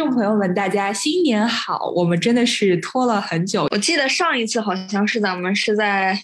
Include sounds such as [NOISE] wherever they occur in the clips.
众朋友们，大家新年好！我们真的是拖了很久，我记得上一次好像是咱们是在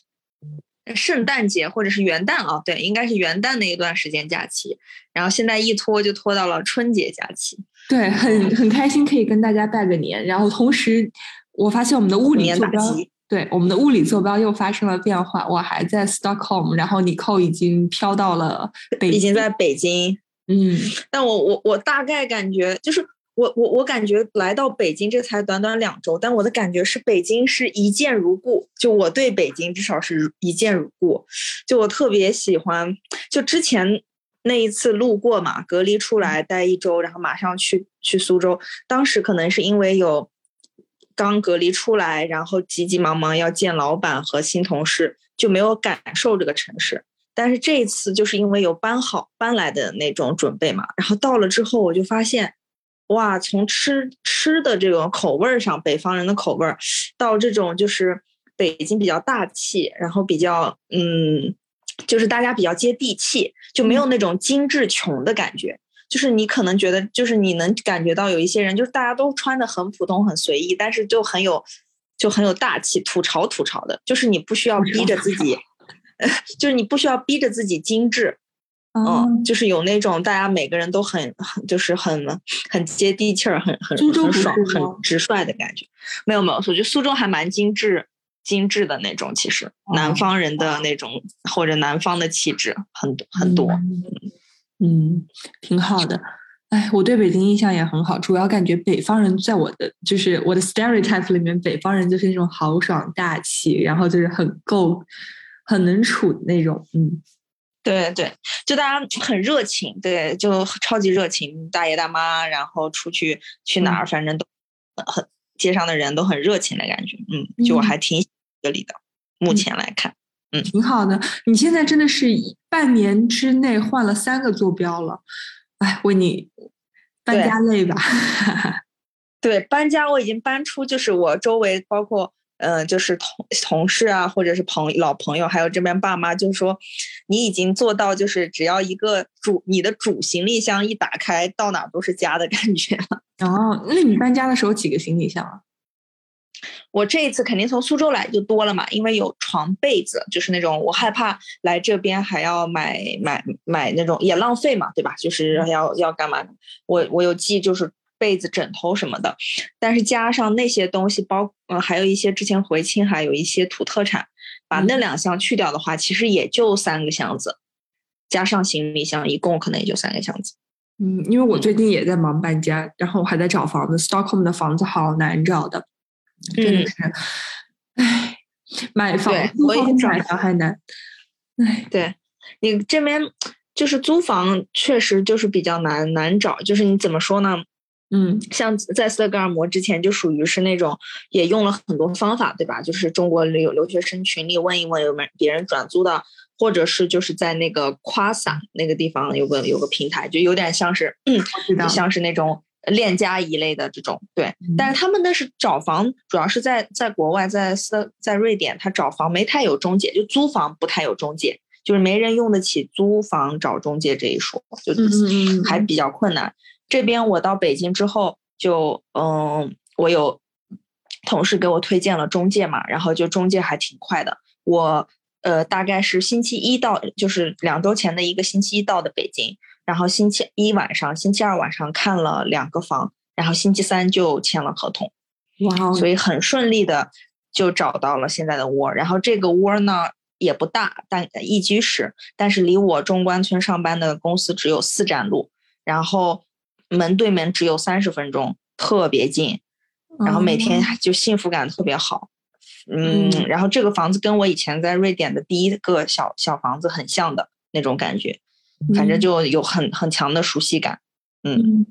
圣诞节或者是元旦啊，对，应该是元旦那一段时间假期，然后现在一拖就拖到了春节假期，对，很很开心可以跟大家拜个年。然后同时，我发现我们的物理坐标，击。对我们的物理坐标又发生了变化。我还在 Stockholm，然后尼寇已经飘到了北京。已经在北京，嗯，但我我我大概感觉就是我我我感觉来到北京这才短短两周，但我的感觉是北京是一见如故，就我对北京至少是一见如故，就我特别喜欢，就之前那一次路过嘛，隔离出来待一周，然后马上去去苏州，当时可能是因为有。刚隔离出来，然后急急忙忙要见老板和新同事，就没有感受这个城市。但是这一次就是因为有搬好搬来的那种准备嘛，然后到了之后我就发现，哇，从吃吃的这种口味儿上，北方人的口味儿，到这种就是北京比较大气，然后比较嗯，就是大家比较接地气，就没有那种精致穷的感觉。就是你可能觉得，就是你能感觉到有一些人，就是大家都穿的很普通、很随意，但是就很有，就很有大气，吐槽吐槽的。就是你不需要逼着自己，[LAUGHS] 就是你不需要逼着自己精致，哦，嗯，就是有那种大家每个人都很很就是很很接地气儿，很很苏州很爽、很直率的感觉。没有没有，我觉得苏州还蛮精致。精致的那种，其实南哦方人的那种、或者南方的气质很多很多。嗯嗯，挺好的。哎，我对北京印象也很好，主要感觉北方人在我的就是我的 stereotype 里面，北方人就是那种豪爽大气，然后就是很够、很能处的那种。嗯，对对，就大家很热情，对，就超级热情，大爷大妈，然后出去去哪儿，反正都很街上的人都很热情的感觉。嗯，就我嗯还挺喜这里的，目嗯前来看。嗯挺好的。你现在真的是半年之内换了三个坐标了，哎，为你搬家累吧？[LAUGHS] 对，搬家我已经搬出，就是我周围包括呃，就是同同事啊，或者是朋老朋友，还有这边爸妈，就是说你已经做到，就是只要一个主你的主行李箱一打开，到哪儿都是家的感觉了。[LAUGHS] 哦，那你搬家的时候几个行李箱啊？我这一次肯定从苏州来就多了嘛，因为有床被子，就是那种我害怕来这边还要买买买那种也浪费嘛，对吧？就是要要干嘛？我我有记就是被子、枕头什么的，但是加上那些东西包，呃，还有一些之前回青海有一些土特产，把那嗯。两箱去掉的话，其实也就三个箱子，加上行李箱，一共可能也就三个箱子。嗯，因为我最近也在忙搬家，然后我还在找房子，Stockholm 的房子好难找的，真的嗯。是，唉，买房对租我也找还难，唉，对你这边就是租房，确实就是比较难难找，就是你怎么说呢？嗯像在斯德哥尔摩之前就属于是那种也用了很多方法，对吧？就是中国留留学生群里问一问有没有别人转租的，或者是就是在那个夸萨那个地方有个有个平台，就有点像是嗯，像是那种链家一类的这种，对。但是他们那是找房，主要是在在国外，在斯在瑞典，他找房没太有中介，就租房不太有中介，就是没人用得起租房找中介这一说，就嗯还比较困难。这边我到北京之后就，嗯，我有同事给我推荐了中介嘛，然后就中介还挺快的。我呃大概是星期一到，就是两周前的一个星期一到的北京，然后星期一晚上、星期二晚上看了两个房，然后星期三就签了合同，哇哦，所以很顺利的就找到了现在的窝。然后这个窝呢也不大，但一居室，但是离我中关村上班的公司只有四站路，然后门对门只有三十分钟，特别近。然后每天哦就幸福感特别好，嗯，嗯然后这个房子跟我以前在瑞典的第一个小小房子很像的那种感觉，反正就有很很强的熟悉感。嗯，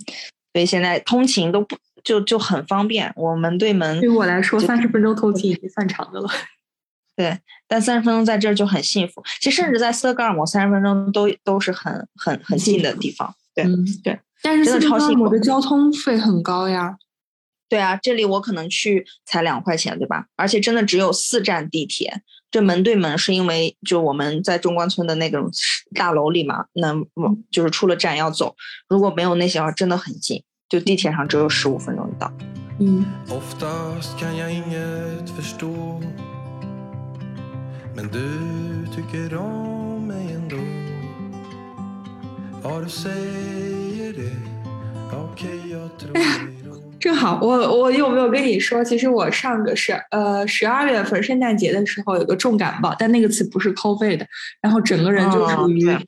所以现在通勤都不就就很方便，我门对门对我来说，就三十分钟通勤已经算长的了。[LAUGHS] 对，但三十分钟在这儿就很幸福。其实甚至在斯德哥尔摩，三十分钟都都是很很很近的地方。对，嗯，对。但是真的超幸福的交通费很高呀。对啊，这里我可能去才两块钱，对吧？而且真的只有四站地铁，这门对门是因为就我们在中关村的那种大楼里嘛，那我就是出了站要走，如果没有那些话，真的很近，就地铁上只有十五分钟就到。嗯，[LAUGHS] 正好我我有没有跟你说，其实我上个十呃十二月份圣诞节的时候有个重感冒，但那个词不是 COVID 的，然后整个人就属于、哦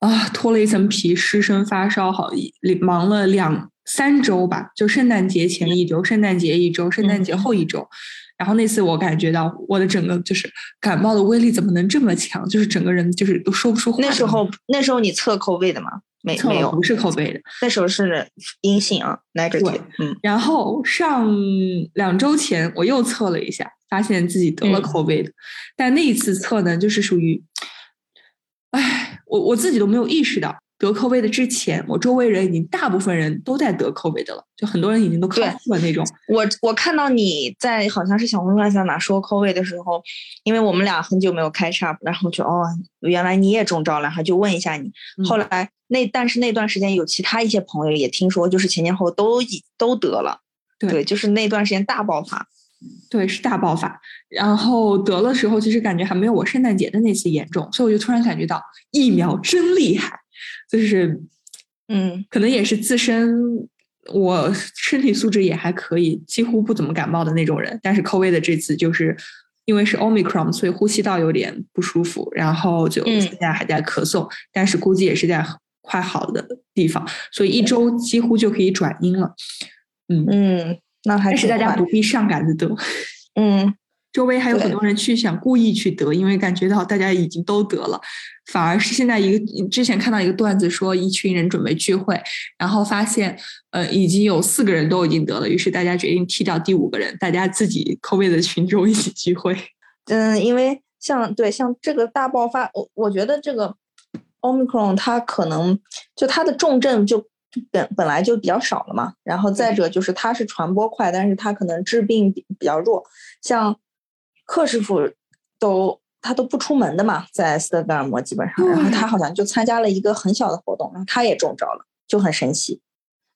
啊脱了一层皮，失声发烧，好一忙了两三周吧，就圣诞节前一周、圣诞节一周、圣诞节后一周。然后那次我感觉到我的整个就是感冒的威力怎么能这么强，就是整个人就是都说不出话。那时候那时候你测 COVID 的吗？没没有不，是 COVID 的，那时候是阴性啊，negative 对。嗯，然后上两周前我又测了一下，发现自己得了嗯 COVID，、但那一次测呢，就是属于，哎，我我自己都没有意识到得 COVID 之前，我周围人已经大部分人都在得 COVID 了，就很多人已经都康对复了那种。我我看到你在好像是小红书还是在哪说 COVID 的时候，因为我们俩很久没有开 chat，然后就哦，原来你也中招了，然后就问一下你。嗯后来那但是那段时间有其他一些朋友也听说，就是前前后后都已都得了，对就是那段时间大爆发。对，是大爆发。然后得了时候，其实感觉还没有我圣诞节的那次严重，所以我就突然感觉到疫苗真厉害，就是嗯可能也是自身我身体素质也还可以，几乎不怎么感冒的那种人。但是 COVID 的这次就是因为是 Omicron，所以呼吸道有点不舒服，然后就嗯现在还在咳嗽，但是估计也是在快好的地方，所以一周几乎就可以转阴了。嗯，嗯，那还但是大家不必上赶着得。嗯周围还有很多人去想故意去得，因为感觉到大家已经都得了，反而是现在一个之前看到一个段子说，一群人准备聚会，然后发现呃已经有四个人都已经得了，于是大家决定踢掉第五个人，大家自己 COVID 的群众一起聚会。[LAUGHS] 嗯，因为像对像这个大爆发，我我觉得这个 Omicron 它可能就它的重症就本本来就比较少了嘛，然后再者就是它是传播快，但是它可能致病比比较弱，像克师傅都他都不出门的嘛，在斯德哥尔摩基本上，然后他好像就参加了一个很小的活动，然后他也中招了，就很神奇。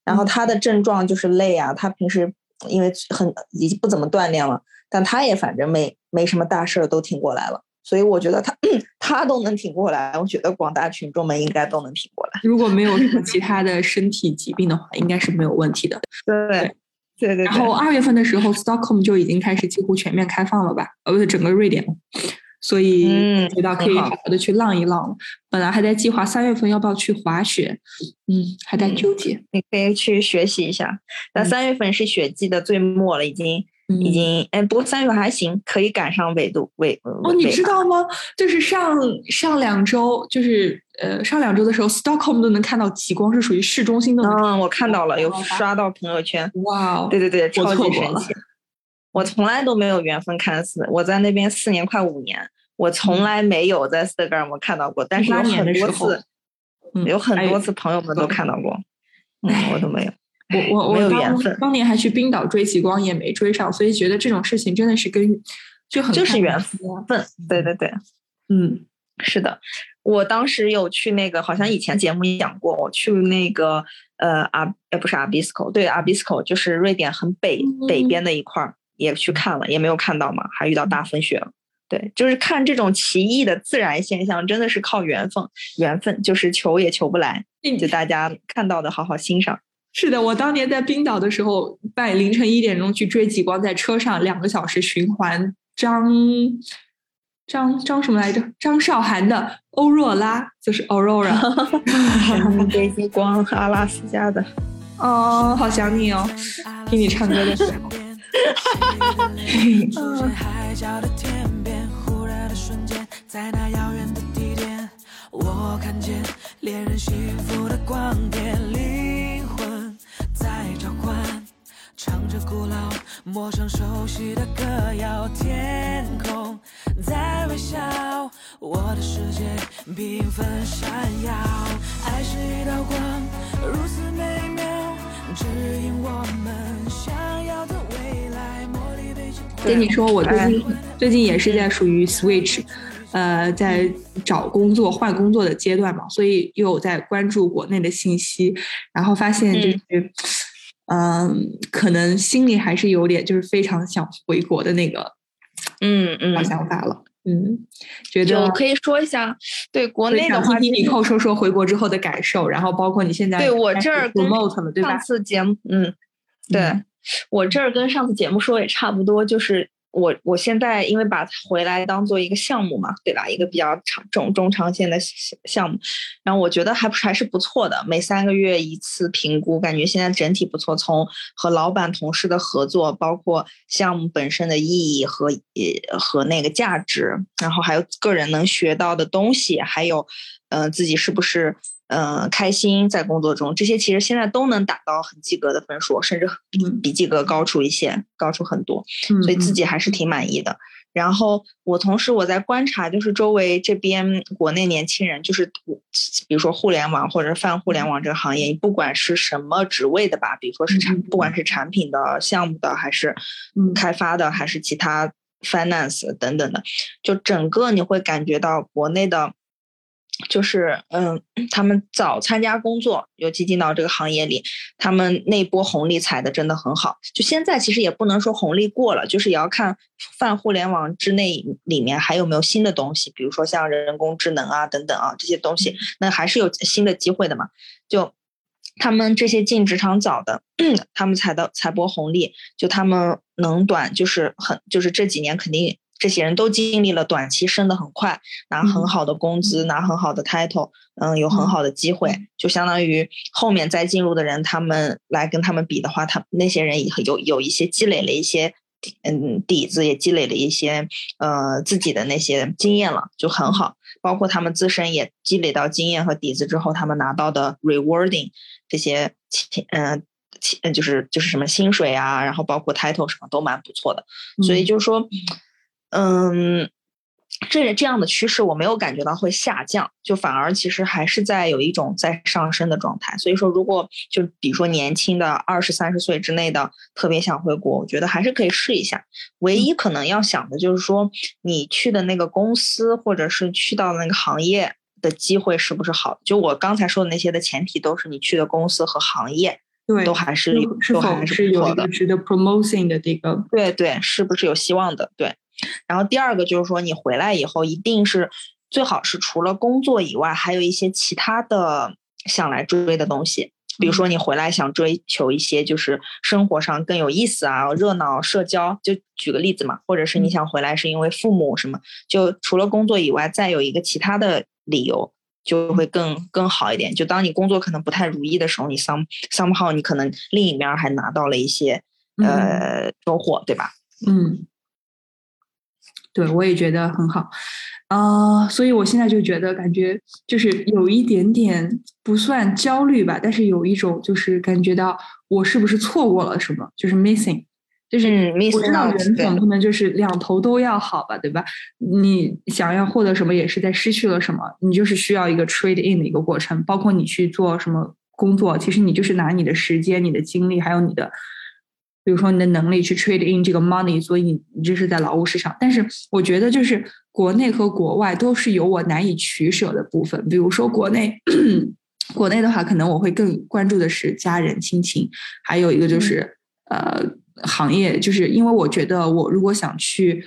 然后他的症状就是累啊，他平时因为很已经不怎么锻炼了，但他也反正没没什么大事儿都挺过来了，所以我觉得他 [CLEARS THROAT] 他都能挺过来，我觉得广大群众们应该都能挺过来。如果没有什么 [LAUGHS] 其他的身体疾病的话，应该是没有问题的。对对对然后二月份的时候，Stockholm 就已经开始几乎全面开放了吧？呃，不是整个瑞典，所以嗯觉得可以好好好的去浪一浪了。本来还在计划三月份要不要去滑雪，嗯，还在嗯纠结。你可以去学习一下。但嗯三月份是雪季的最末了，已经嗯已经哎，不过三月份还行，可以赶上纬度纬哦，你知道吗？就是上上两周，就是呃上两周的时候，Stockholm 都能看到极光，是属于市中心都能嗯，我看到了，有刷到朋友圈。哇哦，对对对，超级神奇。我从来都没有缘分看四，我在那边四年快五年，我从来没有在斯德哥尔摩看到过，但是有很多次，嗯有很多次朋友们都看到过，我都没有。我我我当缘分当年还去冰岛追极光，也没追上，所以觉得这种事情真的是跟就很就是缘看运气啊分，对对对，嗯是的。我当时有去那个，好像以前节目也讲过，我去那个呃阿呃不是阿比斯科，对阿比斯科就是瑞典很北北嗯边的一块儿，也去看了，也没有看到嘛，还遇到大风雪了。对，就是看这种奇异的自然现象，真的是靠缘分，缘分就是求也求不来，就大家看到的好好欣赏。是的，我当年在冰岛的时候，半凌晨一点钟去追极光，在车上两个小时循环张张张什么来着？张韶涵的《欧若拉》，就是 Aurora。[LAUGHS] 追极光，阿拉斯加的。[LAUGHS] 哦，好想你哦，听你唱歌的时候。出现海角的天边，忽然的瞬间，在那遥远的地点，我看见恋人幸福的光点，灵魂在召唤，唱着古老、陌生、熟悉的歌谣，天空在微笑，我的世界缤纷闪耀，爱是一道光，如此美妙，跟你说，我最近最近也是在属于 switch，呃，在找工作换工作的阶段嘛，所以又有在关注国内的信息，然后发现就是，嗯、可能心里还是有点就是非常想回国的那个嗯嗯。小想法了，嗯，觉得我可以说一下，对国内的话，想听听其实以后说说回国之后的感受，然后包括你现在对我这儿上？次节目，嗯，对、嗯我这儿跟上次节目说也差不多，就是我我现在因为把它回来当做一个项目嘛，对吧？一个比较长中中长线的项项目，然后我觉得还不是还是不错的，每三个月一次评估，感觉现在整体不错。从和老板同事的合作，包括项目本身的意义和呃和那个价值，然后还有个人能学到的东西，还有呃自己是不是呃开心在工作中，这些其实现在都能打到很及格的分数，甚至比嗯比及格高出一些，高出很多。嗯所以自嗯己还是挺满意的。然后我同时我在观察，就是周围这边国内年轻人，就是我比如说互联网或者是泛互联网这个行业，不管是什么职位的吧，比如说是嗯产，嗯不管是产品的、项目的，还是嗯开发的，还是其他 finance 等等的，就整个你会感觉到国内的。就是嗯，他们早参加工作，尤其进到这个行业里，他们那波红利踩的真的很好。就现在其实也不能说红利过了，就是也要看泛互联网之内里面还有没有新的东西，比如说像人工智能啊等等啊这些东西，那还是有新的机会的嘛。就他们这些进职场早的，[CLEARS THROAT] 他们踩到踩波红利，就他们能短就是很就是这几年肯定。这些人都经历了短期升的很快，拿很嗯。好的工资，拿很好的 title，嗯，有很嗯。好的机会，就相当于后面再进入的人，他们来跟他们比的话，他那些人也有有一些积累了一些嗯底子，也积累了一些呃自己的那些经验了，就很好。包括他们自身也积累到经验和底子之后，他们拿到的 rewarding 这些钱，嗯、就是就是什么薪水啊，然后包括 title 什么都蛮不错的。所以嗯。就是说，嗯，这这样的趋势我没有感觉到会下降，就反而其实还是在有一种在上升的状态。所以说，如果就比如说年轻的二十三十岁之内的特别想回国，我觉得还是可以试一下。唯一可能要想的就是说，你去的那个公司或者是去到那个行业的机会是不是好？就我刚才说的那些的前提都是你去的公司和行业对都还是有是否都还是是有。值得 promoting 的这个对对，是不是有希望的？对。然后第二个就是说，你回来以后一定是最好是除了工作以外，还有一些其他的想来追的东西。比如说你回来想追求一些就是生活上更有意思啊、热闹、社交，就举个例子嘛，或者是你嗯想回来是因为父母什么，就除了工作以外，再有一个其他的理由，就会更更好一点。就当你工作可能不太如意的时候，你 some somehow 你可能另一面儿还拿到了一些嗯呃收获，对吧？嗯，对，我也觉得很好，啊、所以我现在就觉得感觉就是有一点点不算焦虑吧，但是有一种就是感觉到我是不是错过了什么，就是 missing，就是嗯我知道人总不能就是两头都要好吧，对吧？你想要获得什么，也是在失去了什么，你就是需要一个 trade in 的一个过程，包括你去做什么工作，其实你就是拿你的时间、你的精力，还有你的。比如说你的能力去 trade in 这个 money，所以你你这是在劳务市场。但是我觉得就是国内和国外都是有我难以取舍的部分。比如说国内，国内的话，可能我会更关注的是家人亲情，还有一个就是、呃行业，就是因为我觉得我如果想去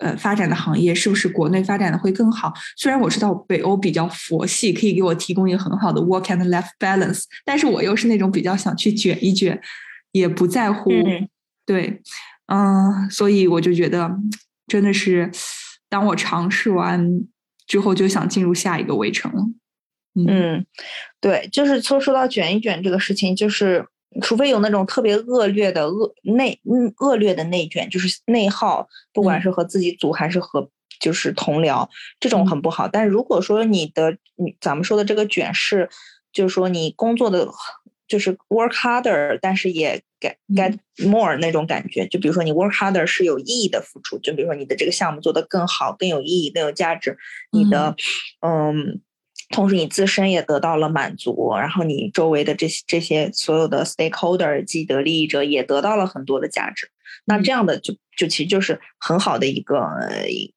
呃发展的行业，是不是国内发展的会更好？虽然我知道北欧比较佛系，可以给我提供一个很好的 work and life balance，但是我又是那种比较想去卷一卷。也不在乎，嗯对，嗯、所以我就觉得真的是，当我尝试完之后，就想进入下一个围城了。嗯嗯，对，就是说说到卷一卷这个事情，就是除非有那种特别恶劣的恶内嗯恶劣的内卷，就是内耗，不管嗯是和自己组还是和就是同僚，这种嗯很不好。但如果说你的你咱们说的这个卷是，就是说你工作的就是 work harder，但是也 get get more 那种感觉。就比如说你 work harder 是有意义的付出，就比如说你的这个项目做得更好、更有意义、更有价值，你的嗯。同时，你自身也得到了满足，然后你周围的这些这些所有的 stakeholder 既得利益者也得到了很多的价值。那这样的就就其实就是很好的一个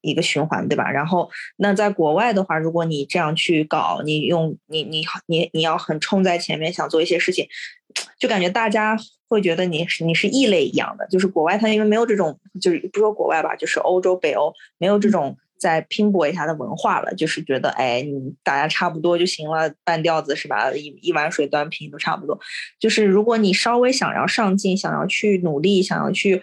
一个循环，对吧？然后那在国外的话，如果你这样去搞，你用你你你你要很冲在前面，想做一些事情，就感觉大家会觉得你是你是异类一样的。就是国外它因为没有这种，就是不说国外吧，就是欧洲、北欧没有这种再拼搏一下的文化了，就是觉得哎，你大家差不多就行了，半吊子是吧？一一碗水端平都差不多。就是如果你稍微想要上进，想要去努力，想要去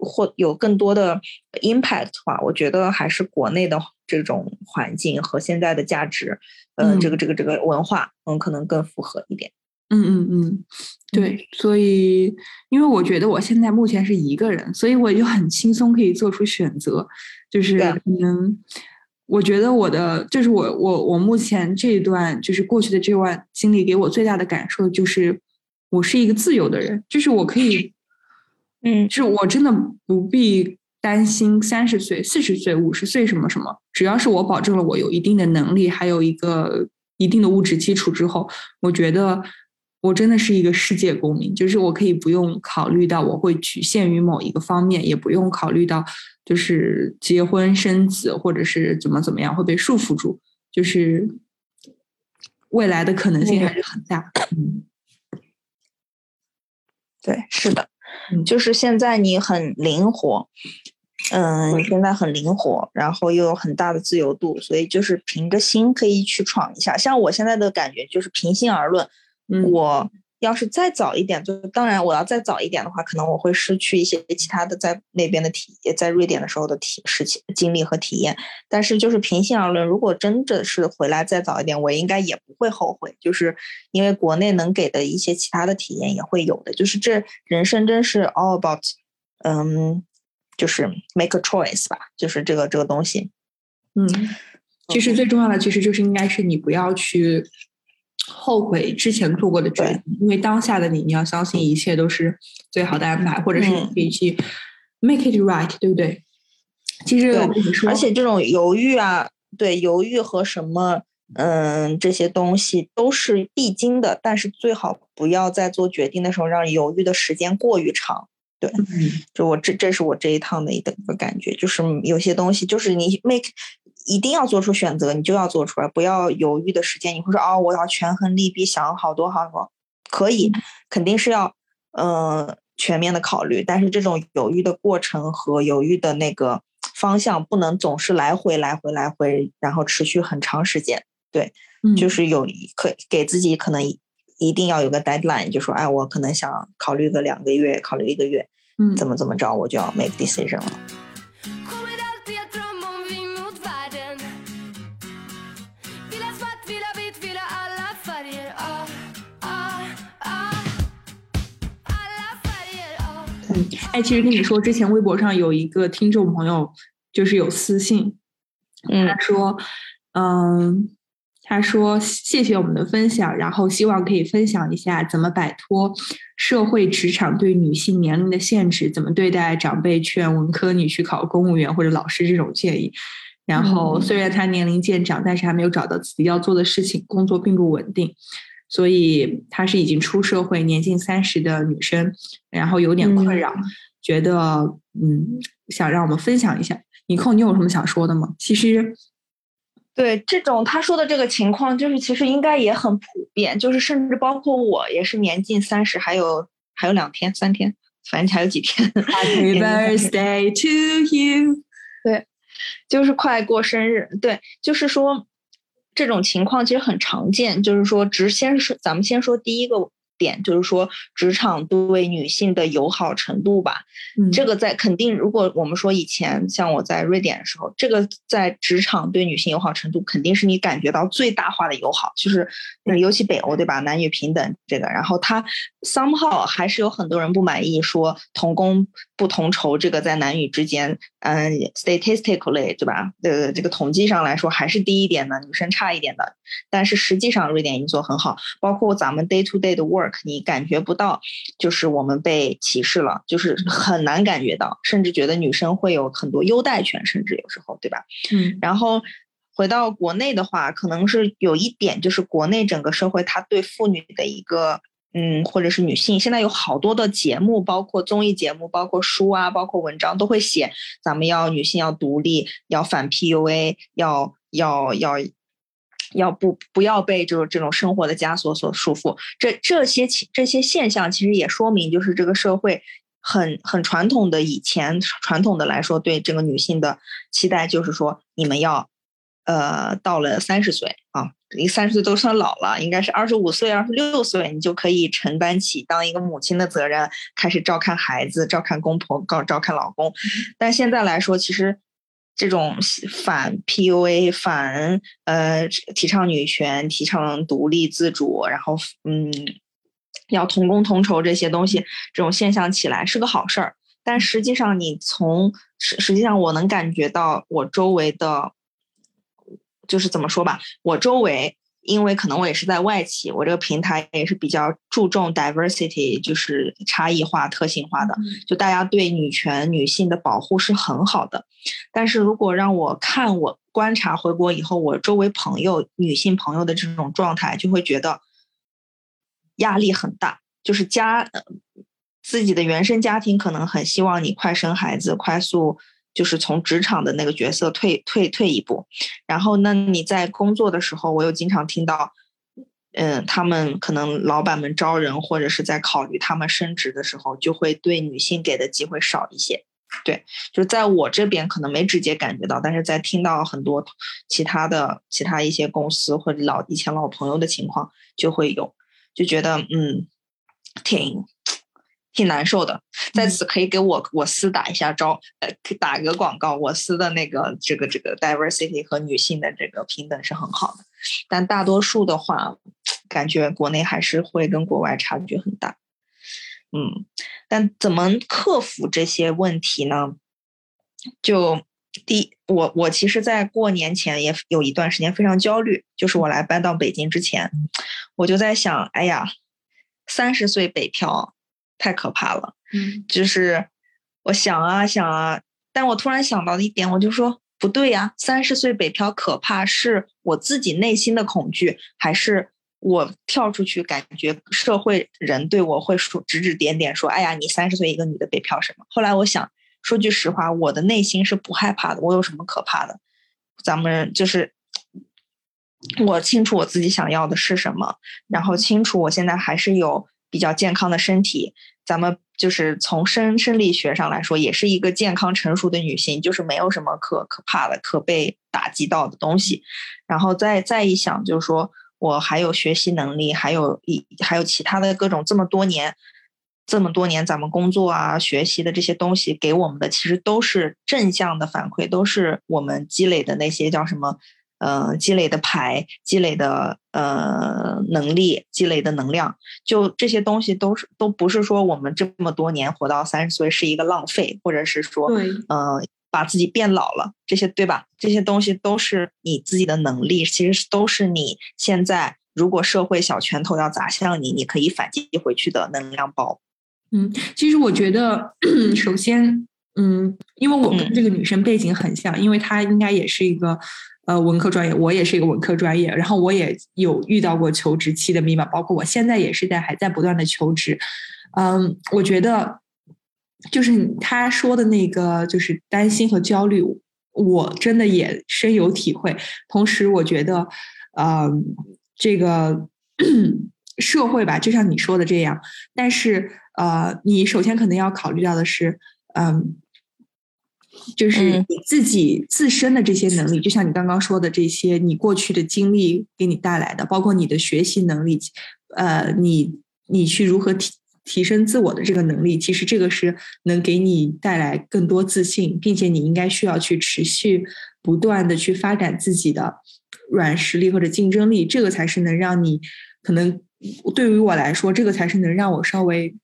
或有更多的 impact 的话，我觉得还是国内的这种环境和现在的价值，呃，嗯这个这个这个文化，嗯，可能更符合一点。嗯嗯嗯，对，所以因为我觉得我现在目前是一个人，所以我就很轻松可以做出选择，就是对嗯，我觉得我的就是我我我目前这一段就是过去的这段经历给我最大的感受就是我是一个自由的人，就是我可以，[LAUGHS] 嗯。就是我真的不必担心三十岁、四十岁、五十岁什么什么，只要是我保证了我有一定的能力，还有一个一定的物质基础之后，我觉得我真的是一个世界公民，就是我可以不用考虑到我会局限于某一个方面，也不用考虑到就是结婚生子或者是怎么怎么样会被束缚住，就是未来的可能性还是很大。嗯对，是的，嗯就是现在你很灵活，嗯，现在很灵活，然后又有很大的自由度，所以就是凭着心可以去闯一下。像我现在的感觉就是平心而论，嗯我要是再早一点，就当然我要再早一点的话，可能我会失去一些其他的在那边的体，在瑞典的时候的体事情经历和体验。但是就是平心而论，如果真的是回来再早一点，我应该也不会后悔，就是因为国内能给的一些其他的体验也会有的。就是这人生真是 all about，嗯，就是 make a choice 吧，就是这个这个东西。嗯，其实最重要的其实就是应该是你不要去后悔之前做过的决定，因为当下的你，你要相信一切都是最好的安排，或者是你嗯可以去 make it right，对不对？其实对我跟你说，而且这种犹豫啊，对犹豫和什么，嗯，这些东西都是必经的，但是最好不要在做决定的时候让犹豫的时间过于长。对就我这这是我这一趟的一个感觉，就是有些东西就是你 make 一定要做出选择，你就要做出来，不要犹豫的时间。你会说哦，我要权衡利弊，想好多好多，可以，肯定是要呃全面的考虑，但是这种犹豫的过程和犹豫的那个方向不能总是来回来回来回，然后持续很长时间。嗯就是有一可给自己可能一一定要有个 deadline，就说哎，我可能想考虑个两个月，考虑一个月。嗯怎么怎么着，我就要 make decision 了。嗯，哎，其实跟你说，之前微博上有一个听众朋友就是有私信，嗯他说，嗯，他说谢谢我们的分享，然后希望可以分享一下怎么摆脱社会职场对女性年龄的限制，怎么对待长辈劝文科女去考公务员或者老师这种建议。然后嗯虽然她年龄渐长，但是还没有找到自己要做的事情，工作并不稳定，所以她是已经出社会、年近三十的女生，然后有点困扰，觉得嗯，想让我们分享一下。尼寇，你有什么想说的吗？其实，对这种他说的这个情况，就是其实应该也很普遍，就是甚至包括我也是年近三十，还有还有两天、三天，反正还有几天。Happy [LAUGHS] 年近30 birthday to you 对。就是快过生日，对，就是说这种情况其实很常见。就是说，只先是咱们先说第一个点，就是说职场对女性的友好程度吧。嗯，这个在肯定，如果我们说以前像我在瑞典的时候，这个在职场对女性友好程度肯定是你感觉到最大化的友好，就是呃尤其北欧对吧，男女平等这个，然后他 somehow 还是有很多人不满意，说同工不同酬这个在男女之间，嗯，statistically 对吧？呃，这个统计上来说还是低一点的，女生差一点的，但是实际上瑞典已经做很好，包括咱们 day to day 的 work，你感觉不到就是我们被歧视了，就是很难感觉到，甚至觉得女生会有很多优待权，甚至有时候对吧？嗯然后回到国内的话，可能是有一点，就是国内整个社会它对妇女的一个。嗯，或者是女性，现在有好多的节目，包括综艺节目，包括书啊，包括文章，都会写咱们要女性要独立，要反 PUA，要要要要不不要被就是这种生活的枷锁所束缚。这这些其这些现象，其实也说明就是这个社会很很传统的以前传统的来说，对这个女性的期待就是说，你们要呃到了三十岁啊，离三十岁都算老了，应该是二十五岁、二十六岁，你就可以承担起当一个母亲的责任，开始照看孩子、照看公婆、照照看老公。但现在来说，其实这种反 PUA、反呃提倡女权、提倡独立自主，然后嗯要同工同酬这些东西，这种现象起来是个好事儿。但实际上，你从实实际上我能感觉到我周围的，就是怎么说吧，我周围。因为可能我也是在外企，我这个平台也是比较注重 diversity，就是差异化、特性化的，就大家对女权、女性的保护是很好的。但是如果让我看我观察回国以后，我周围朋友、女性朋友的这种状态，就会觉得压力很大，就是家呃自己的原生家庭可能很希望你快生孩子，快速。就是从职场的那个角色退退退一步，然后那你在工作的时候，我又经常听到，嗯，他们可能老板们招人或者是在考虑他们升职的时候，就会对女性给的机会少一些。对，就在我这边可能没直接感觉到，但是在听到很多其他的其他一些公司或者老以前老朋友的情况，就会有，就觉得嗯，挺。挺难受的，在此可以给我我司打一下招，呃，打个广告，我司的那个这个这个 diversity 和女性的这个平等是很好的，但大多数的话，感觉国内还是会跟国外差距很大。嗯，但怎么克服这些问题呢？就第我我其实，在过年前也有一段时间非常焦虑，就是我来搬到北京之前，我就在想，哎呀，三十岁北漂。太可怕了，嗯，就是我想啊想啊，但我突然想到一点，我就说不对呀，三十岁北漂可怕是我自己内心的恐惧，还是我跳出去感觉社会人对我会说指指点点，说哎呀，你三十岁一个女的北漂什么？后来我想说句实话，我的内心是不害怕的，我有什么可怕的？咱们就是我清楚我自己想要的是什么，然后清楚我现在还是有。比较健康的身体，咱们就是从生生理学上来说，也是一个健康成熟的女性，就是没有什么可可怕的、可被打击到的东西。然后再再一想，就是说我还有学习能力，还有一还有其他的各种这么多年，这么多年咱们工作啊、学习的这些东西给我们的，其实都是正向的反馈，都是我们积累的那些叫什么？呃，积累的牌，积累的呃能力，积累的能量，就这些东西都是都不是说我们这么多年活到三十岁是一个浪费，或者是说，嗯，呃，把自己变老了，这些对吧？这些东西都是你自己的能力，其实都是你现在如果社会小拳头要砸向你，你可以反击回去的能量包。嗯，其实我觉得，[CLEARS THROAT] 首先，嗯，因为我跟这个女生背景很像，因为她应该也是一个。呃，文科专业，我也是一个文科专业，然后我也有遇到过求职期的迷茫，包括我现在也是在还在不断的求职。嗯，我觉得就是他说的那个，就是担心和焦虑，我真的也深有体会。同时，我觉得，呃，这个 [CLEARS THROAT] 社会吧，就像你说的这样，但是呃，你首先可能要考虑到的是，嗯。就是你自己自身的这些能力，就像你刚刚说的这些，你过去的经历给你带来的，包括你的学习能力，呃，你你去如何提提升自我的这个能力，其实这个是能给你带来更多自信，并且你应该需要去持续不断的去发展自己的软实力或者竞争力，这个才是能让你可能对于我来说，这个才是能让我稍微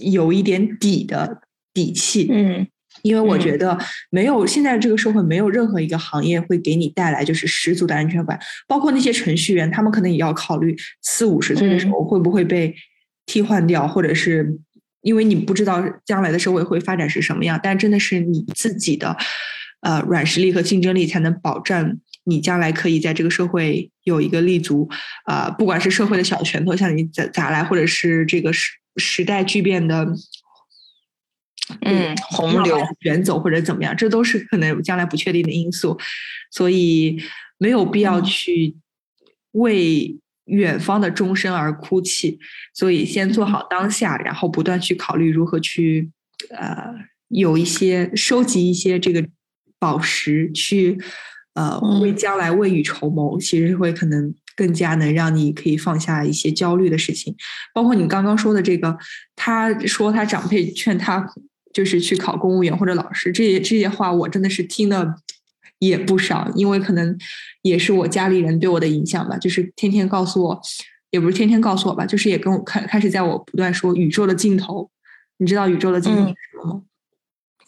有一点底的底气。嗯因为我嗯觉得没有现在这个社会没有任何一个行业会给你带来就是十足的安全感，包括那些程序员，他们可能也要考虑四五十岁的时候会不会被替换掉，或者是因为你不知道将来的社会会发展是什么样，但真的是你自己的呃软实力和竞争力才能保证你将来可以在这个社会有一个立足，啊、不管是社会的小拳头向你砸砸来，或者是这个时时代巨变的。嗯，洪流要把你卷走或者怎么样，这都是可能将来不确定的因素，所以没有必要嗯去为远方的终身而哭泣。所以先做好当下，然后不断去考虑如何去呃有一些收集一些这个宝石，去呃为嗯将来未雨绸缪，其实会可能。更加能让你可以放下一些焦虑的事情，包括你刚刚说的这个，他说他长辈劝他就是去考公务员或者老师，这些这些话我真的是听的也不少，因为可能也是我家里人对我的影响吧，就是天天告诉我，也不是天天告诉我吧，就是也跟我开开始在我不断说宇宙的尽头，你知道宇宙的尽头嗯。是什么吗？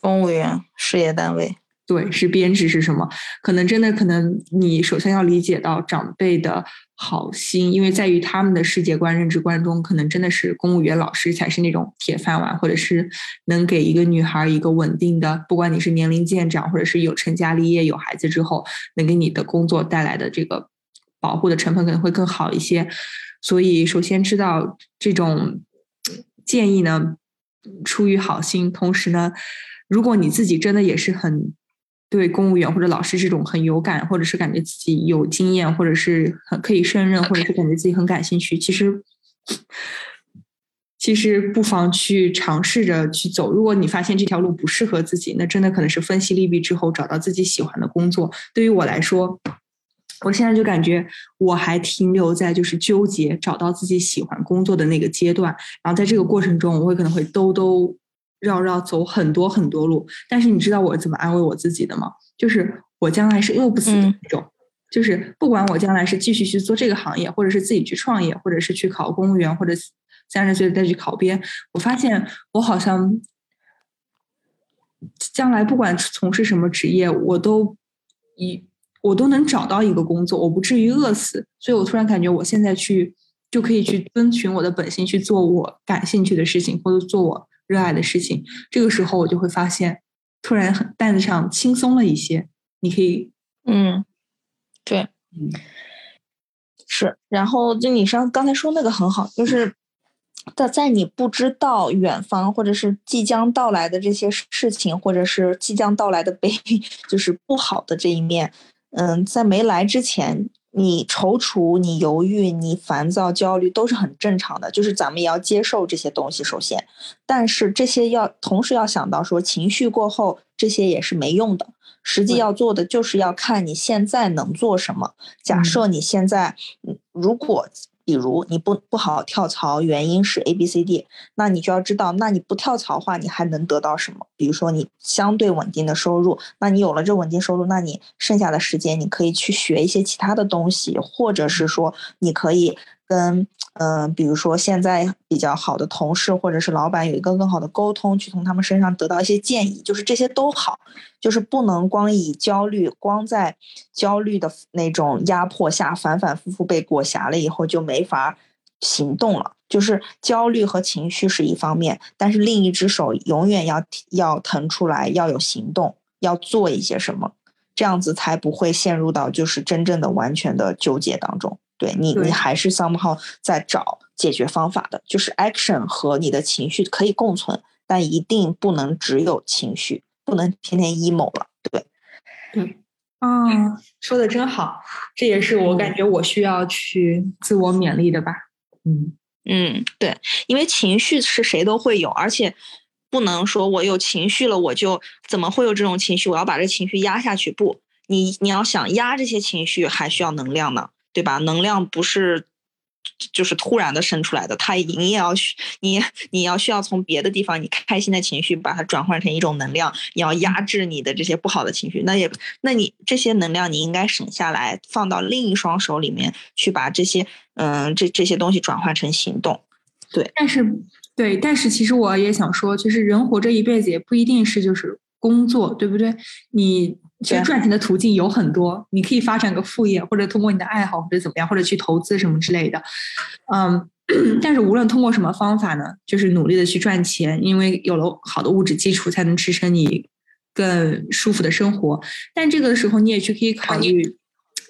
公务员事业单位，对，是编制是什么？可能真的可能你首先要理解到长辈的好心，因为在于他们的世界观、认知观中，可能真的是公务员、老师才是那种铁饭碗，或者是能给一个女孩一个稳定的，不管你是年龄渐长，或者是有成家立业、有孩子之后，能给你的工作带来的这个保护的成分可能会更好一些。所以，首先知道这种建议呢，出于好心，同时呢，如果你自己真的也是很对公务员或者老师这种很有感，或者是感觉自己有经验，或者是很可以胜任，或者是感觉自己很感兴趣，其实其实不妨去尝试着去走。如果你发现这条路不适合自己，那真的可能是分析利弊之后找到自己喜欢的工作。对于我来说，我现在就感觉我还停留在就是纠结找到自己喜欢工作的那个阶段，然后在这个过程中，我会可能会兜兜绕绕走很多很多路。但是你知道我怎么安慰我自己的吗？就是我将来是饿不死的嗯那种。就是不管我将来是继续去做这个行业，或者是自己去创业，或者是去考公务员，或者三十岁再去考编，我发现我好像将来不管从事什么职业，我都一我都能找到一个工作，我不至于饿死。所以我突然感觉我现在去就可以去遵循我的本心，去做我感兴趣的事情，或者做我热爱的事情。这个时候我就会发现，突然很担子上轻松了一些。你可以，嗯，对，嗯是。然后就你上刚才说那个很好，就是在在你不知道远方或者是即将到来的这些事情，或者是即将到来的悲，[LAUGHS] 就是不好的这一面，嗯，在没来之前。你踌躇、你犹豫、你烦躁、焦虑都是很正常的，就是咱们也要接受这些东西。首先，但是这些要同时要想到说，情绪过后这些也是没用的。实际要做的就是要看你现在能做什么。假嗯设你现在，嗯如果比如你不不好跳槽，原因是 A B C D，那你就要知道，那你不跳槽的话，你还能得到什么？比如说你相对稳定的收入，那你有了这稳定收入，那你剩下的时间你可以去学一些其他的东西，或者是说你可以跟嗯、比如说现在比较好的同事或者是老板有一个更好的沟通，去从他们身上得到一些建议，就是这些都好，就是不能光以焦虑，光在焦虑的那种压迫下反反复复被裹挟了以后就没法行动了。就是焦虑和情绪是一方面，但是另一只手永远要要腾出来，要有行动，要做一些什么，这样子才不会陷入到就是真正的完全的纠结当中。对你，你还是 somehow 在找解决方法的，就是 action 和你的情绪可以共存，但一定不能只有情绪，不能天天 emo 了。对，对，啊，说的真好，这也是我感觉我需要去自我勉励的吧。嗯，嗯，对，因为情绪是谁都会有，而且不能说我有情绪了，我就怎么会有这种情绪？我要把这情绪压下去？不，你你要想压这些情绪，还需要能量呢，对吧？能量不是就是突然的生出来的，它你也要需你你要需要从别的地方，你开心的情绪把它转换成一种能量，你要压制你的这些不好的情绪，那也那你这些能量你应该省下来，放到另一双手里面去把这些嗯这这些东西转换成行动。对但是，对，但是其实我也想说，就是人活这一辈子也不一定是就是工作，对不对？你其实赚钱的途径有很多，你可以发展个副业，或者通过你的爱好，或者怎么样，或者去投资什么之类的。嗯，但是无论通过什么方法呢，就是努力的去赚钱，因为有了好的物质基础，才能支撑你更舒服的生活。但这个时候，你也去可以考虑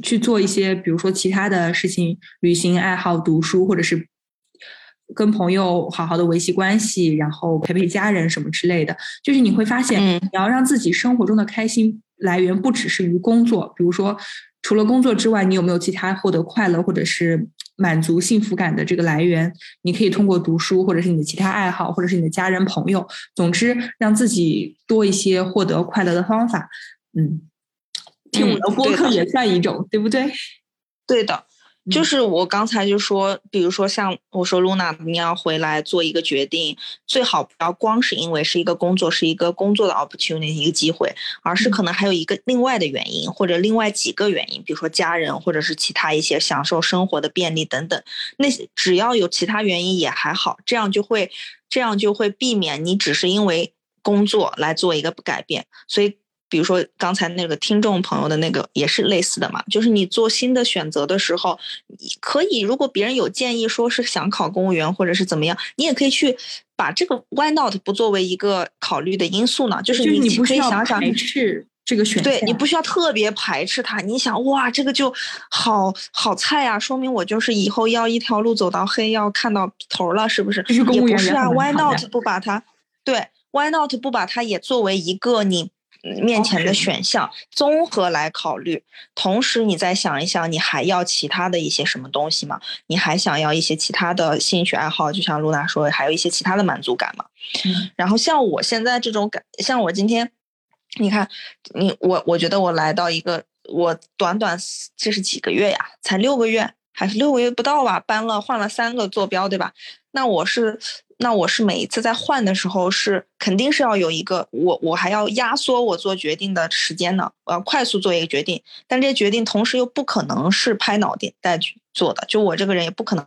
去做一些，比如说其他的事情，旅行、爱好、读书，或者是跟朋友好好的维系关系，然后陪陪家人什么之类的。就是你会发现，嗯你要让自己生活中的开心来源不只是于工作，比如说除了工作之外，你有没有其他获得快乐或者是满足幸福感的这个来源？你可以通过读书，或者是你的其他爱好，或者是你的家人朋友，总之让自己多一些获得快乐的方法。嗯，听我的播客也算一种，对不对？对的，就嗯是我刚才就说，比如说像我说露娜，你要回来做一个决定，最好不要光是因为是一个工作，是一个工作的 opportunity 一个机会，而是嗯可能还有一个另外的原因，或者另外几个原因，比如说家人，或者是其他一些享受生活的便利等等。那些只要有其他原因也还好，这样就会这样就会避免你只是因为工作来做一个改变，所以。比如说刚才那个听众朋友的那个也是类似的嘛，就是你做新的选择的时候，你可以如果别人有建议说是想考公务员或者是怎么样，你也可以去把这个 why not 不作为一个考虑的因素呢？就是你可你不需要以想想排斥这个选项，对你不需要特别排斥它，你想哇，这个就好好菜啊，说明我就是以后要一条路走到黑，要看到头了，是不是？也也不是啊，Why not 不把它对，Why not 不把它也作为一个你嗯面前的选项，综合来考虑。同时，你再想一想，你还要其他的一些什么东西吗？你还想要一些其他的兴趣爱好？就像露娜说，还有一些其他的满足感吗？嗯然后像我现在这种感，像我今天，你看，你我我觉得我来到一个，我短短这是几个月呀？才六个月，还是六个月不到吧？搬了换了三个坐标，对吧？那我是，那我是每一次在换的时候是肯定是要有一个我我还要压缩我做决定的时间呢，我要快速做一个决定，但这些决定同时又不可能是拍脑袋去做的，就我这个人也不可能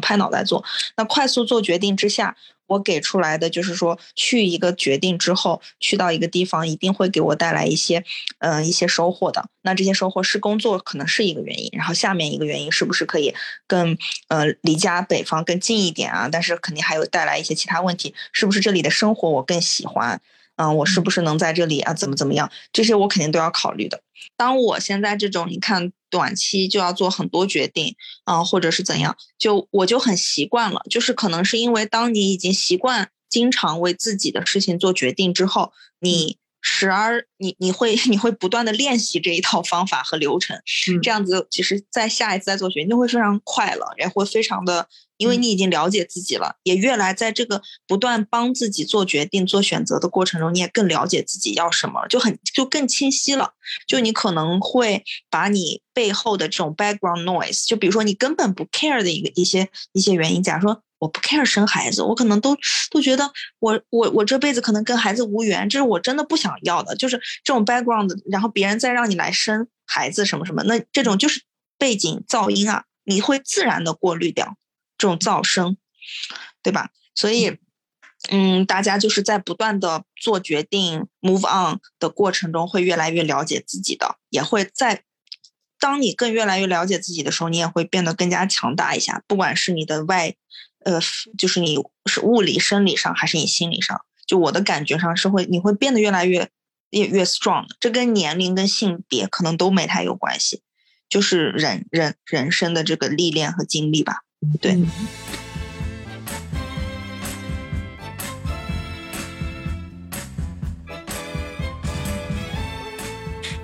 拍脑袋做。那快速做决定之下，我给出来的就是说，去一个决定之后，去到一个地方，一定会给我带来一些，嗯、一些收获的。那这些收获是工作，可能是一个原因，然后下面一个原因是不是可以更，呃，离家北方更近一点啊？但是肯定还有带来一些其他问题，是不是这里的生活我更喜欢？嗯、我是不是能在这里啊？怎么怎么样？这些我肯定都要考虑的。当我现在这种，你看短期就要做很多决定，啊、或者是怎样，就我就很习惯了。就是可能是因为当你已经习惯经常为自己的事情做决定之后，你时而你你会 [LAUGHS] 你会不断的练习这一套方法和流程，嗯这样子其实在下一次再做决定就会非常快了，也会非常的，因为嗯你已经了解自己了，也越来在这个不断帮自己做决定、做选择的过程中，你也更了解自己要什么，就很就更清晰了。就你可能会把你背后的这种 background noise，就比如说你根本不 care 的一个一些一些原因，假如说我不 care 生孩子，我可能都都觉得我我我这辈子可能跟孩子无缘，这是我真的不想要的，就是这种 background，然后别人再让你来生孩子什么什么，那这种就是背景噪音啊，你会自然的过滤掉这种噪声，对吧？所以。嗯，大家就是在不断的做决定、move on 的过程中，会越来越了解自己的，也会在当你更越来越了解自己的时候，你也会变得更加强大一下。不管是你的外，呃，就是你是物理、生理上，还是你心理上，就我的感觉上是会，你会变得越来越越越 strong 的。这跟年龄、跟性别可能都没太有关系，就是人人人生的这个历练和经历吧。对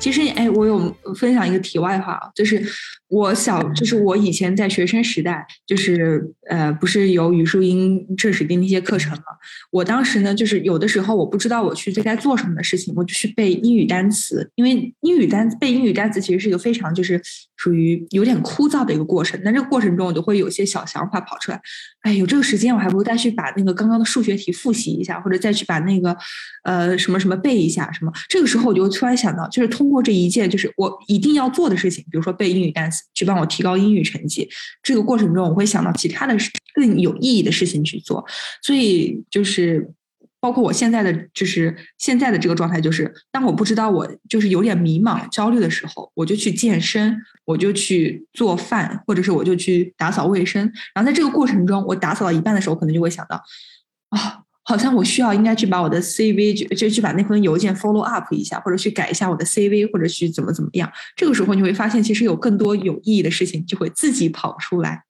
其其实，哎，我有分享一个题外话啊，就是我小，就是我以前在学生时代，就是呃，不是有语数英政史地那些课程嘛？我当时呢，就是有的时候我不知道我去该做什么的事情，我就去背英语单词，因为英语单背英语单词其实是一个非常就是属于有点枯燥的一个过程。但这个过程中，我就会有些小想法跑出来，哎，有这个时间，我还不如再去把那个刚刚的数学题复习一下，或者再去把那个呃什么什么背一下什么。这个时候，我就突然想到，就是通通过这一件就是我一定要做的事情，比如说背英语单词，去帮我提高英语成绩。这个过程中，我会想到其他的事更有意义的事情去做。所以就是包括我现在的就是现在的这个状态，就是当我不知道我就是有点迷茫、焦虑的时候，我就去健身，我就去做饭，或者是我就去打扫卫生。然后在这个过程中，我打扫到一半的时候，可能就会想到啊。好像我需要应该去把我的 CV 就就去把那封邮件 follow up 一下，或者去改一下我的 CV，或者去怎么怎么样。这个时候你会发现，其实有更多有意义的事情就会自己跑出来。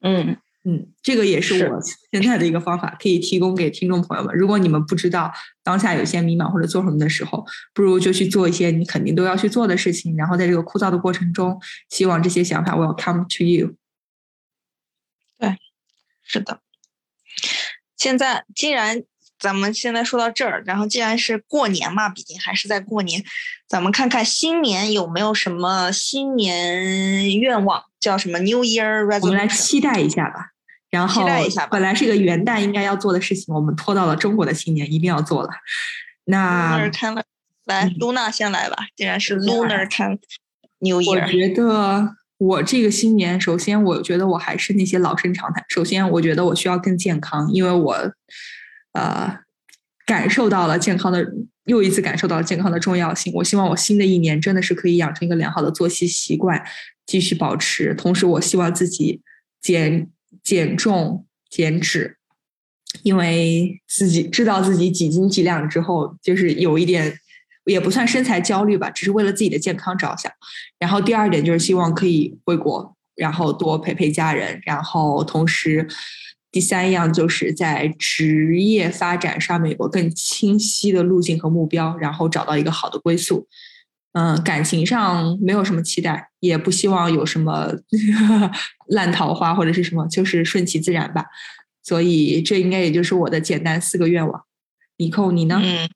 嗯嗯，这个也是我现在的一个方法，可以提供给听众朋友们。如果你们不知道当下有些迷茫或者做什么的时候，不如就去做一些你肯定都要去做的事情。然后在这个枯燥的过程中，希望这些想法 will come to you。对，是的。现在既然咱们现在说到这儿，然后既然是过年嘛，毕竟还是在过年，咱们看看新年有没有什么新年愿望，叫什么 New Year Resolution？我们来期待一下吧。然后期待一下吧本来是一个元旦应该要做的事情，我们拖到了中国的新年，一定要做了。那 Lunar 来，Luna 先来吧。既然是 Lunar New Year，我觉得我这个新年，首先我觉得我还是那些老生常谈。首先，我觉得我需要更健康，因为我呃感受到了健康的，又一次感受到了健康的重要性。我希望我新的一年真的是可以养成一个良好的作息习惯，继续保持。同时，我希望自己减减重、减脂。因为自己知道自己几斤几两之后，就是有一点也不算身材焦虑吧，只是为了自己的健康着想。然后第二点就是希望可以回国，然后多陪陪家人。然后同时，第三样就是在职业发展上面有个更清晰的路径和目标，然后找到一个好的归宿。嗯，感情上没有什么期待，也不希望有什么 [LAUGHS] 烂桃花或者是什么，就是顺其自然吧。所以这应该也就是我的简单四个愿望。尼寇，你呢？嗯，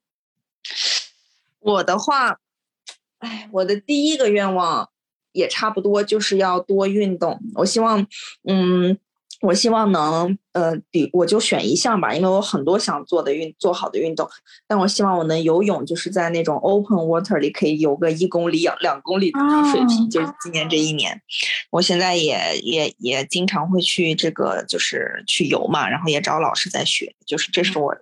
我的话，哎，我的第一个愿望也差不多，就是要多运动。我希望，嗯，我希望能，呃，比我就选一项吧，因为我很多想做的运做好的运动，但我希望我能游泳，就是在那种 open water 里可以游个一公里、两两公里的水平，哦就是今年这一年。我现在也也也经常会去这个就是去游嘛，然后也找老师在学，就是这是我呃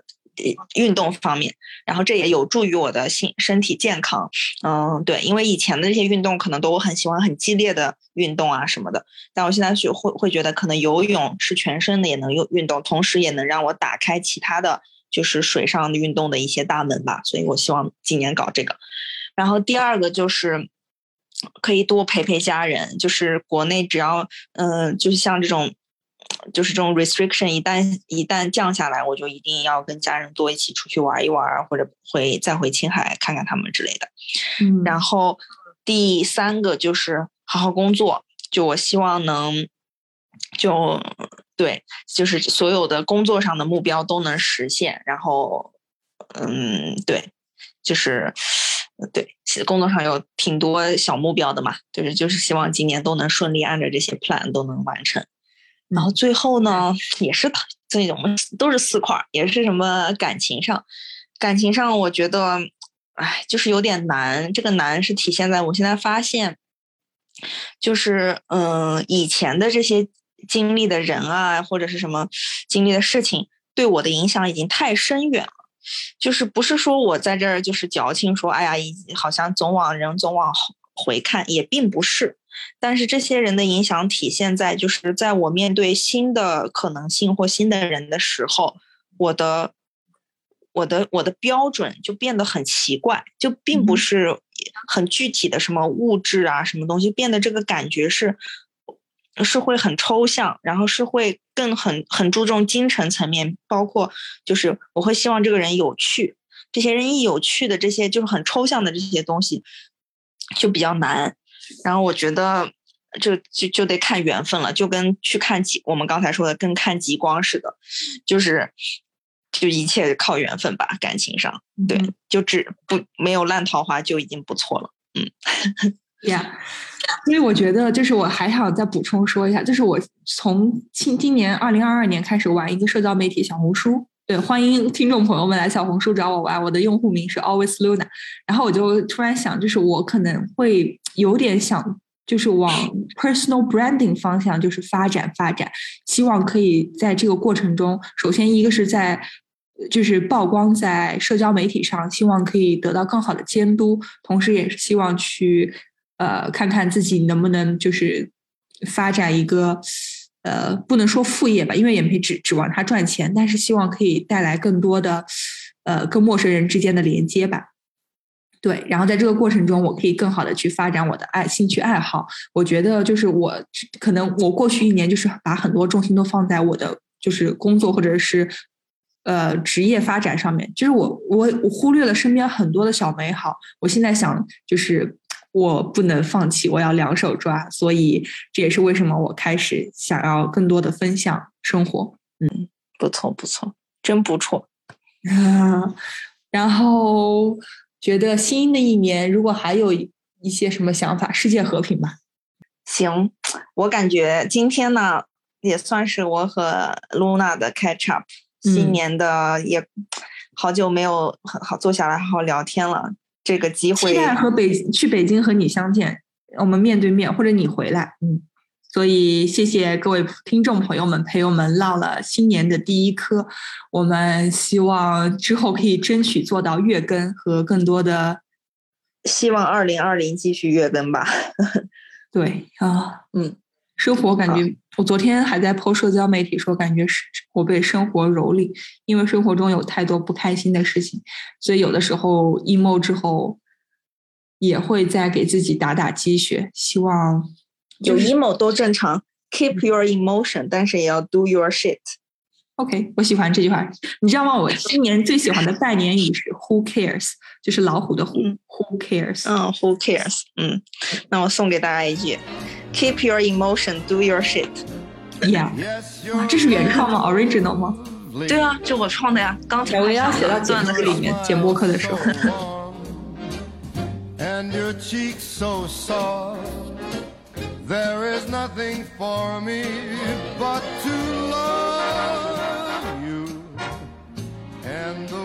运动方面，然后这也有助于我的心身体健康。嗯，对，因为以前的这些运动可能都我很喜欢很激烈的运动啊什么的，但我现在学会会觉得可能游泳是全身的也能用运动，同时也能让我打开其他的就是水上的运动的一些大门吧，所以我希望今年搞这个。然后第二个就是可以多陪陪家人，就是国内只要嗯、就是像这种。就是这种 restriction 一旦一旦降下来，我就一定要跟家人多一起出去玩一玩，或者回再回青海看看他们之类的。嗯然后第三个就是好好工作，就我希望能就对，就是所有的工作上的目标都能实现。然后，嗯，对，就是呃对，其实工作上有挺多小目标的嘛，就是就是希望今年都能顺利按照这些 plan 都能完成。然后最后呢，也是他这种都是四块儿，也是什么感情上，感情上我觉得，哎，就是有点难。这个难是体现在我现在发现，就是嗯、呃以前的这些经历的人啊，或者是什么经历的事情，对我的影响已经太深远了。就是不是说我在这儿就是矫情说，哎呀，好像总往人总往后回看，也并不是。但是这些人的影响体现在，就是在我面对新的可能性或新的人的时候，我的我的我的标准就变得很奇怪，就并不嗯是很具体的什么物质啊，什么东西，变得这个感觉是是会很抽象，然后是会更很很注重精神层面，包括就是我会希望这个人有趣。这些人一有趣的这些就是很抽象的这些东西，就比较难。然后我觉得就就就得看缘分了，就跟去看极我们刚才说的跟看极光似的，就是就一切靠缘分吧，感情上对，嗯就只不没有烂桃花就已经不错了。呀，因为我觉得，就是我还想再补充说一下，就是我从今今年二零二二年开始玩一个社交媒体小红书，对，欢迎听众朋友们来小红书找我玩，我的用户名是 Always Luna，然后我就突然想，就是我可能会有点想。就是往 [LAUGHS] personal branding 方向，就是发展发展，希望可以在这个过程中，首先一个是在就是曝光在社交媒体上，希望可以得到更好的监督，同时也是希望去呃看看自己能不能就是发展一个呃不能说副业吧，因为也没指指望它赚钱，但是希望可以带来更多的呃跟陌生人之间的连接吧。对，然后在这个过程中，我可以更好的去发展我的爱兴趣爱好。我觉得就是我可能我过去一年就是把很多重心都放在我的就是工作或者是呃职业发展上面，就是我我我忽略了身边很多的小美好。我现在想就是我不能放弃，我要两手抓，所以这也是为什么我开始想要更多的分享生活。嗯不错不错，真不错。啊，[LAUGHS] 然后觉得新的一年如果还有一一些什么想法，世界和平吧。行，我感觉今天呢也算是我和 Luna 的 catch up，新嗯年的也好久没有很好坐下来好好聊天了。这个机会期待和北去北京和你相见，我们面对面，或者你回来，嗯。所以谢谢各位听众朋友们陪我们唠了新年的第一课，我们希望之后可以争取做到月更和更多的希望二零二零继续月更吧。[LAUGHS] 对啊，嗯，生活感觉，我昨天还在 PO 社交媒体说，感觉是我被生活蹂躏，因为生活中有太多不开心的事情，所以有的时候 emo 之后，也会再给自己打打鸡血，希望有 emo 都正常，keep your emotion，但是也要 do your shit。OK，我喜欢这句话。你知道吗？我今年最喜欢的拜年语是 Who cares，就是老虎的虎、嗯 Who cares？嗯，Who cares？嗯，那我送给大家一句 Keep your emotion, do your shit。Yeah，哇，这是原创吗？Original 吗？对啊，这我创的呀。刚才我要写到段子里面，剪播客的时候。And your so soft, there is nothing for me but to love you. And the